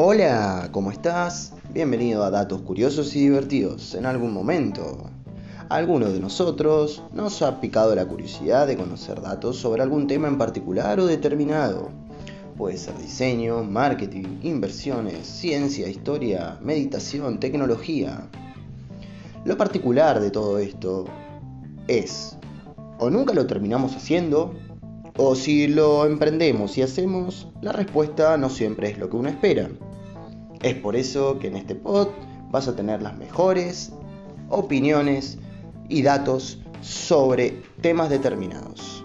Hola, ¿cómo estás? Bienvenido a Datos Curiosos y Divertidos. En algún momento, alguno de nosotros nos ha picado la curiosidad de conocer datos sobre algún tema en particular o determinado. Puede ser diseño, marketing, inversiones, ciencia, historia, meditación, tecnología. Lo particular de todo esto es, o nunca lo terminamos haciendo, o si lo emprendemos y hacemos, la respuesta no siempre es lo que uno espera. Es por eso que en este pod vas a tener las mejores opiniones y datos sobre temas determinados.